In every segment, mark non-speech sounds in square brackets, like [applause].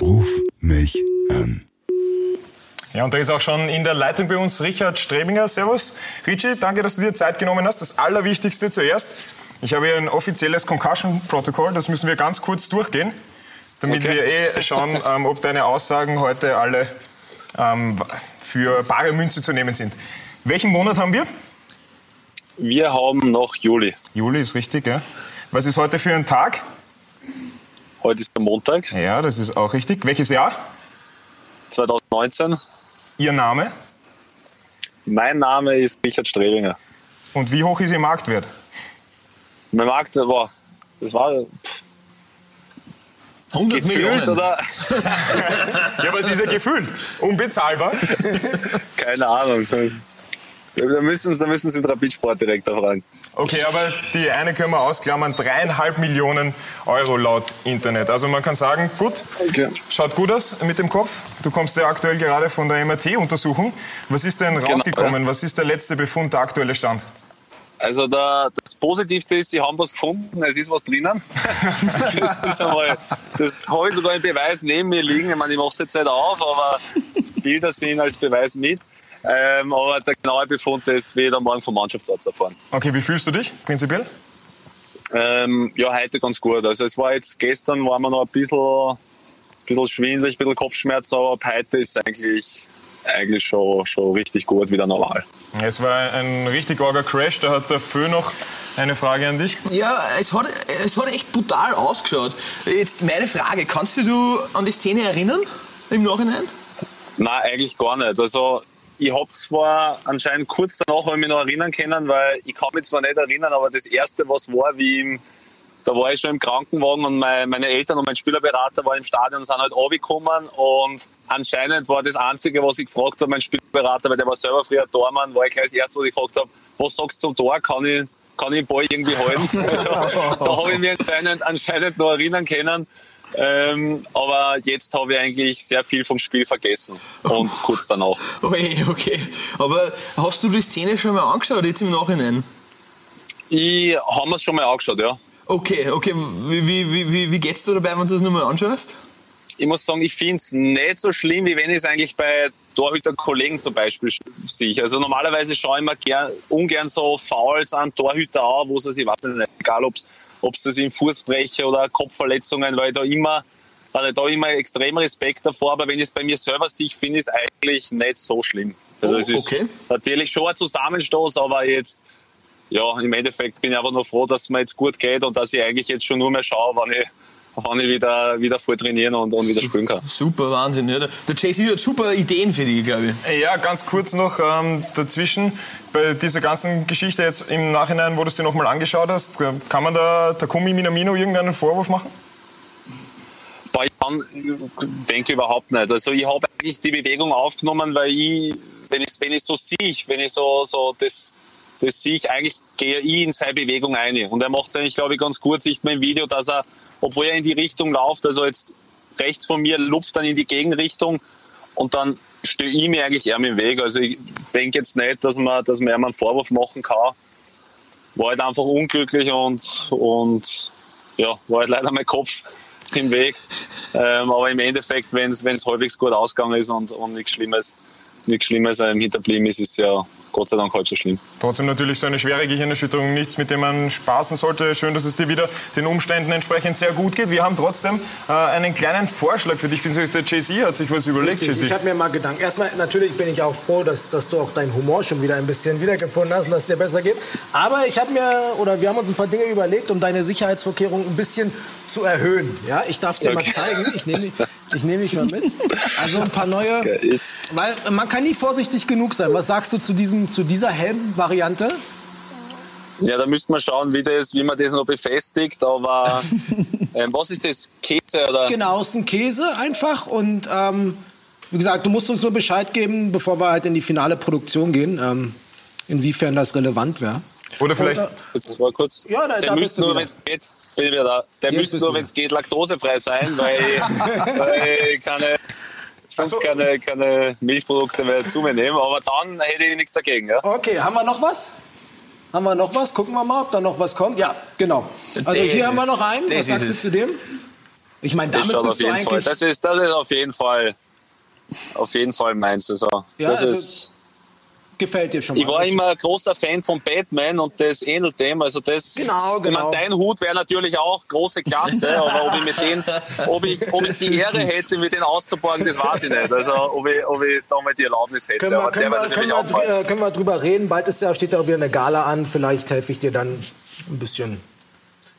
Ruf mich an. Ja, und da ist auch schon in der Leitung bei uns Richard Strebinger. Servus. Richie, danke, dass du dir Zeit genommen hast. Das Allerwichtigste zuerst. Ich habe hier ein offizielles Concussion-Protokoll, das müssen wir ganz kurz durchgehen, damit Okay. wir eh schauen, [laughs] ähm, ob deine Aussagen heute alle ähm, für bare Münze zu nehmen sind. Welchen Monat haben wir? Wir haben noch Juli. Juli ist richtig, ja. Was ist heute für ein Tag? Heute ist der Montag, Ja, das ist auch richtig. Welches Jahr? 2019. Ihr Name? Mein Name ist Richard Strebinger. Und wie hoch ist Ihr Marktwert? Mein Markt, boah, das war 100 gefühlt Millionen. oder [laughs] Ja, was ist ja gefühlt? Unbezahlbar. keine Ahnung. Da müssen, da müssen Sie den Rapid-Sportdirektor fragen. Okay, aber die eine können wir ausklammern. Dreieinhalb Millionen Euro laut Internet. Also man kann sagen, gut, Okay. schaut gut aus mit dem Kopf. Du kommst ja aktuell gerade von der MRT-Untersuchung. Was ist denn rausgekommen? Was ist der letzte Befund, der aktuelle Stand? Also da, das Positivste ist, Sie haben was gefunden, es ist was drinnen. [laughs] das ist einmal, das habe ich sogar im Beweis neben mir liegen. Ich meine, ich mache es jetzt nicht auf, aber Bilder sind als Beweis mit. Ähm, aber der genaue Befund ist weder morgen vom Mannschaftsarzt erfahren. Okay, wie fühlst du dich prinzipiell? Ähm, ja, heute ganz gut. Also es war jetzt, gestern war mir noch ein bisschen, bisschen schwindelig, ein bisschen Kopfschmerz, aber ab heute ist eigentlich, eigentlich schon, schon richtig gut, wieder normal. Es war ein richtig arger Crash. Da hat der Fö noch eine Frage an dich. Ja, es hat, es hat echt brutal ausgeschaut. Jetzt meine Frage, kannst du dich an die Szene erinnern im Nachhinein? Nein, eigentlich gar nicht. Also ich habe zwar anscheinend kurz danach ich mich noch erinnern können, weil ich kann mich zwar nicht erinnern, aber das erste, was war, wie im, da war ich schon im Krankenwagen und mein, meine Eltern und mein Spielerberater waren im Stadion und sind halt runtergekommen und anscheinend war das Einzige, was ich gefragt habe, mein Spielerberater, weil der war selber früher Tormann, war ich gleich das Erste, was ich gefragt habe, was sagst du zum Tor, kann ich, kann ich den Ball irgendwie halten? [laughs] Also, da habe ich mich anscheinend noch erinnern können. Ähm, aber jetzt habe ich eigentlich sehr viel vom Spiel vergessen und [laughs] kurz danach. Okay, okay. Aber hast du die Szene schon mal angeschaut, jetzt im Nachhinein? Ich habe es schon mal angeschaut, ja. Okay, okay. Wie, wie, wie, wie, wie geht's dir dabei, wenn du das nochmal anschaust? Ich muss sagen, ich finde es nicht so schlimm, wie wenn ich es eigentlich bei Torhüter-Kollegen zum Beispiel sehe. Also normalerweise schaue ich mir gern, ungern so Fouls an Torhüter an, wo es, ich weiß nicht, egal ob es das im Fußbrecher oder Kopfverletzungen, weil da immer, weil ich da immer extrem Respekt davor, aber wenn ich es bei mir selber sehe, finde ich es eigentlich nicht so schlimm. Also Oh, es ist okay. natürlich schon ein Zusammenstoß, aber jetzt, ja, im Endeffekt bin ich einfach nur froh, dass es mir jetzt gut geht und dass ich eigentlich jetzt schon nur mehr schaue, wann ich, wann ich wieder, wieder voll trainieren und, und wieder spielen kann. Super, Wahnsinn. Ja. Der JC hat super Ideen für dich, glaube ich. Ja, ganz kurz noch ähm, dazwischen. Bei dieser ganzen Geschichte jetzt im Nachhinein, wo du es dir nochmal angeschaut hast, kann man da Takumi Minamino irgendeinen Vorwurf machen? Ich kann, denke überhaupt nicht. Also ich habe eigentlich die Bewegung aufgenommen, weil ich, wenn ich wenn ich so sehe, wenn ich so so das das sehe ich eigentlich gehe ich in seine Bewegung ein und er macht es eigentlich glaube ich ganz gut sieht man im Video, dass er obwohl er in die Richtung läuft, also jetzt rechts von mir luft dann in die Gegenrichtung und dann stehe ich mir eigentlich eher im Weg. Also ich denke jetzt nicht, dass man dass man einen Vorwurf machen kann. War halt einfach unglücklich und und ja, war halt leider mein Kopf [laughs] im Weg. Ähm, aber im Endeffekt, wenn es halbwegs gut ausgegangen ist und, und nichts Schlimmes, nichts Schlimmes ähm, hinterblieben ist, ist es ja Gott sei Dank halb so schlimm. Trotzdem natürlich so eine schwere Gehirnerschütterung, nichts, mit dem man spaßen sollte. Schön, dass es dir wieder den Umständen entsprechend sehr gut geht. Wir haben trotzdem äh, einen kleinen Vorschlag für dich. Der JC hat sich was überlegt. Richtig. Ich habe mir mal Gedanken. Erstmal, natürlich bin ich auch froh, dass, dass du auch deinen Humor schon wieder ein bisschen wiedergefunden hast und dass es dir besser geht. Aber ich habe mir, oder wir haben uns ein paar Dinge überlegt, um deine Sicherheitsvorkehrungen ein bisschen zu erhöhen. Ja, ich darf dir Okay. mal zeigen. Ich nehme ich nehm dich mal mit. Also ein paar neue. Weil man kann nie vorsichtig genug sein. Was sagst du zu, diesem, zu dieser Helmvariante? ja, da müsste man schauen, wie, das, wie man das noch befestigt. Aber [laughs] ähm, was ist das? Käse oder? Genau, es ist ein Käse einfach. Und ähm, wie gesagt, du musst uns nur Bescheid geben, bevor wir halt in die finale Produktion gehen, ähm, inwiefern das relevant wäre. Oder vielleicht, Jetzt mal kurz. Ja, da- der da müsste nur, wenn es geht, bin ich wieder da. Der müsste nur, wenn es geht, laktosefrei sein, weil, [laughs] weil ich keine, sonst so. keine, keine Milchprodukte mehr zu mir nehme. Aber dann hätte ich nichts dagegen. Ja? Okay, haben wir noch was? Haben wir noch was? Gucken wir mal, ob da noch was kommt. Ja, genau. Also Das hier haben wir noch einen. das Was sagst du zu dem? Ich meine, Das damit schaut bist auf du jeden Fall. eigentlich... Das ist, das ist auf jeden Fall, auf jeden Fall meins. Also, Ja, das also ist, gefällt dir schon mal. ich war immer ein großer Fan von Batman und das ähnelt dem. Also das, Genau, Ich genau. meine, dein Hut wäre natürlich auch große Klasse, [laughs] aber ob ich mit den, ob ich, ob ich die Ehre hätte, mit denen auszuborgen, das weiß ich nicht. Also ob ich, ob ich da mal die Erlaubnis hätte. Können wir, aber können, wir, können, wir, äh, können wir drüber reden? Bald ist ja, steht ja auch wieder eine Gala an. Vielleicht helfe ich dir dann ein bisschen.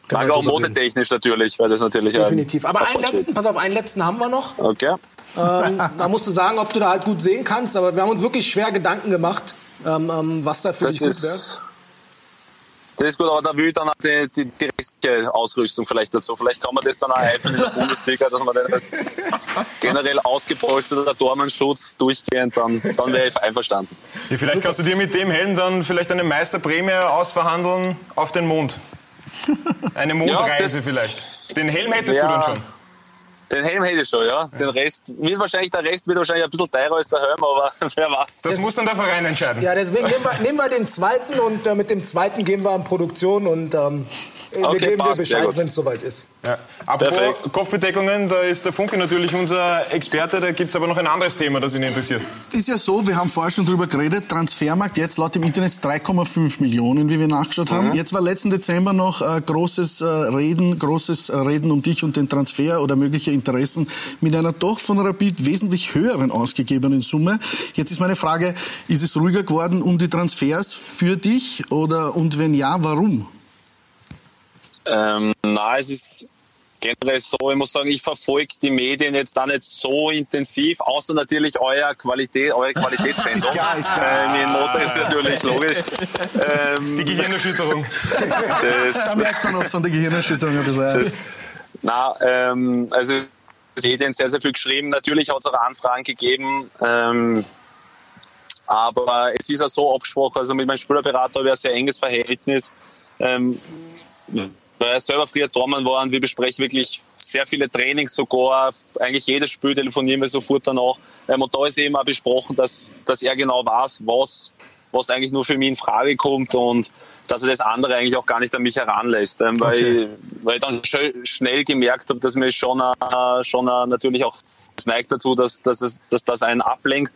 Danke auch modetechnisch natürlich, weil das natürlich Definitiv. Aber ein einen letzten, pass auf, einen letzten haben wir noch. Okay. Ähm, da musst du sagen, ob du da halt gut sehen kannst. Aber wir haben uns wirklich schwer Gedanken gemacht, ähm, ähm, was da für Das dich gut wäre. ist, das ist gut, aber da will ich dann auch die, die, die restliche Ausrüstung vielleicht dazu. Vielleicht kann man das dann auch helfen in der Bundesliga, dass man dann als generell ausgepolsterter Dormenschutz durchgehend, dann, dann wäre ich einverstanden. Ja, vielleicht kannst du dir mit dem Helm dann vielleicht eine Meisterprämie ausverhandeln auf den Mond. Eine Mondreise das- vielleicht. Den Helm hättest Ja. du dann schon. Den Helm hätte ich schon, ja. Den Rest, wird wahrscheinlich, der Rest wird wahrscheinlich ein bisschen teurer als der Helm, aber [laughs] wer weiß. Das muss dann der Verein entscheiden. Ja, deswegen nehmen wir, nehmen wir den zweiten und äh, mit dem zweiten gehen wir in Produktion und ähm, wir Okay, geben dir passt, sehr Bescheid, wenn es soweit ist. Ja. Apropos Perfekt. Kopfbedeckungen, da ist der Funke natürlich unser Experte. Da gibt es aber noch ein anderes Thema, das ihn interessiert. Ist ja so, wir haben vorher schon drüber geredet, Transfermarkt jetzt laut dem Internet 3,5 Millionen, wie wir nachgeschaut haben. Jetzt war letzten Dezember noch äh, großes äh, Reden, großes äh, Reden um dich und den Transfer oder mögliche Interessen mit einer doch von Rapid wesentlich höheren ausgegebenen Summe. Jetzt ist meine Frage, ist es ruhiger geworden um die Transfers für dich oder und wenn ja, warum? Ähm, na, es ist generell so, ich muss sagen, ich verfolge die Medien jetzt da nicht so intensiv, außer natürlich euer Qualität, eure [laughs] Qualitätssendung. Ist klar, ist klar. In Motor ist natürlich logisch. Ähm, Die Gehirnerschütterung. das, Da merkt man auch von der Gehirnerschütterung ein bisschen. Na, ähm, also Medien sehr, sehr viel geschrieben. Natürlich hat es auch Anfragen gegeben. Ähm, aber es ist ja so abgesprochen, also mit meinem Spielerberater habe ich ein sehr enges Verhältnis. Ähm, weil er selber früher Dormann war und wir besprechen wirklich sehr viele Trainings sogar. Eigentlich jedes Spiel telefonieren wir sofort danach. Ähm, und da ist eben auch besprochen, dass, dass er genau weiß, was, was eigentlich nur für mich in Frage kommt und dass er das andere eigentlich auch gar nicht an mich heranlässt. Ähm, weil, Okay. weil ich dann sch schnell gemerkt habe, dass mir schon, äh, schon äh, natürlich auch es neigt dazu, dass, dass, es, dass das einen ablenkt.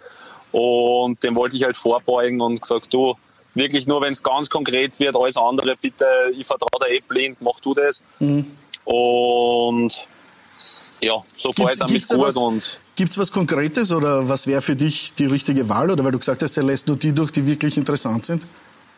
Und dem wollte ich halt vorbeugen und gesagt, du, wirklich nur, wenn es ganz konkret wird, alles andere bitte, ich vertraue dir eh blind, mach du das. Und ja, so fahre ich damit da gut was, und gibt's was Konkretes oder was wäre für dich die richtige Wahl? Oder weil du gesagt hast, er lässt nur die durch, die wirklich interessant sind?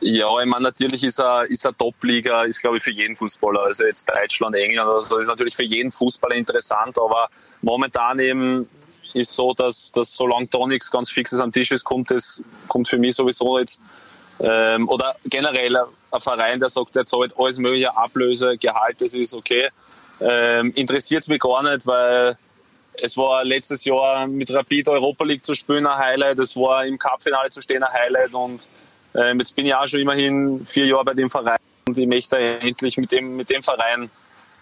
Ja, ich meine, natürlich ist er, ist er Top-Liga, ist glaube ich für jeden Fußballer, also jetzt Deutschland, England oder so, ist natürlich für jeden Fußballer interessant, aber momentan eben ist so, dass, dass solange da nichts ganz Fixes am Tisch ist, kommt es, kommt für mich sowieso jetzt, ähm, oder generell ein Verein, der sagt, der zahlt alles mögliche Ablöse, Gehalt, das ist okay, ähm, interessiert es mich gar nicht, weil es war letztes Jahr mit Rapid Europa League zu spielen ein Highlight, es war im Cup-Finale zu stehen ein Highlight und ähm, jetzt bin ich auch schon immerhin vier Jahre bei dem Verein und ich möchte endlich mit dem, mit dem Verein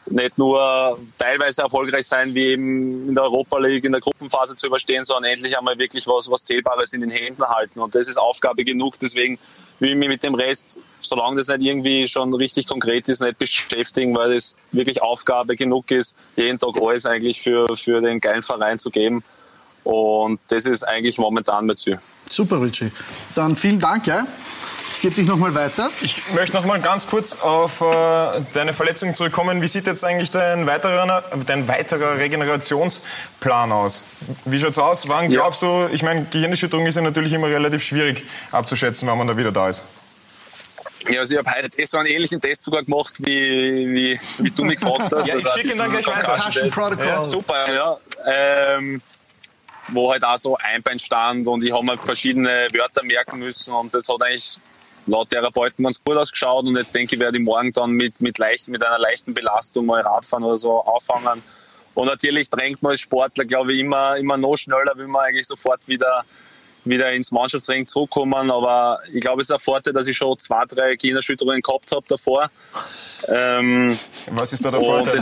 nicht nur teilweise erfolgreich sein, wie eben in der Europa League in der Gruppenphase zu überstehen, sondern endlich einmal wirklich was, was Zählbares in den Händen halten. Und das ist Aufgabe genug. Deswegen will ich mich mit dem Rest, solange das nicht irgendwie schon richtig konkret ist, nicht beschäftigen, weil es wirklich Aufgabe genug ist, jeden Tag alles eigentlich für, für den geilen Verein zu geben. Und das ist eigentlich momentan mein Ziel. Super, Richie. Dann vielen Dank, ja. Ich gebe dich nochmal weiter. Ich möchte noch mal ganz kurz auf äh, deine Verletzung zurückkommen. Wie sieht jetzt eigentlich dein weiterer, dein weiterer Regenerationsplan aus? Wie schaut's aus? Wann Ja. glaubst du, ich meine, Gehirnerschütterung ist ja natürlich immer relativ schwierig abzuschätzen, wann man da wieder da ist. Ja, also ich habe heute so einen ähnlichen Test sogar gemacht, wie, wie, wie du mich gefragt hast. [laughs] Ja, ich Also schicke ihn dann gleich weiter. Ja, super, ja. Ähm, wo halt auch so Einbein stand und ich habe mir verschiedene Wörter merken müssen und das hat eigentlich laut Therapeuten ganz gut ausgeschaut und jetzt denke ich, werde ich morgen dann mit, mit, leicht, mit einer leichten Belastung mal Radfahren oder so auffangen. Und natürlich drängt man als Sportler, glaube ich, immer, immer noch schneller, will man eigentlich sofort wieder, wieder ins Mannschaftsring zurückkommen. Aber ich glaube, es ist ein Vorteil, dass ich schon zwei, drei Gehirnerschütterungen gehabt habe davor. Ähm, Was ist da der Vorteil? [laughs]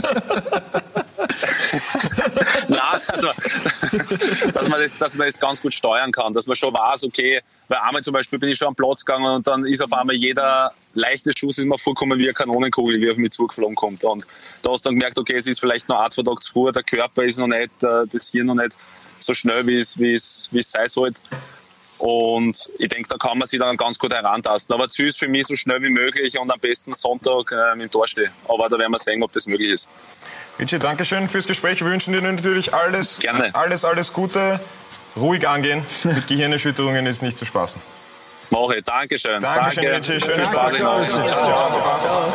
dass [laughs] man, dass, man das, dass man das ganz gut steuern kann, dass man schon weiß, okay, weil einmal zum Beispiel bin ich schon am Platz gegangen und dann ist auf einmal jeder leichte Schuss ist mir vorgekommen wie eine Kanonenkugel, wie auf mich zugeflogen kommt. Und da hast du dann gemerkt, okay, es ist vielleicht noch ein, zwei Tage zu früh, der Körper ist noch nicht, äh, das Hirn noch nicht so schnell, wie es, wie es, wie es sein sollte. Und ich denke, da kann man sich dann ganz gut herantasten. Aber Ziel ist für mich so schnell wie möglich und am besten Sonntag äh, im Tor stehen. Aber da werden wir sehen, ob das möglich ist. Richie, danke schön fürs Gespräch. Wir wünschen dir natürlich alles, Gerne. alles, alles Gute. Ruhig angehen. Mit Gehirnerschütterungen ist nicht zu spaßen. Mache. Dankeschön. Dankeschön, Danke. Richie. Schönen Viel Spaß. Ciao. Ciao.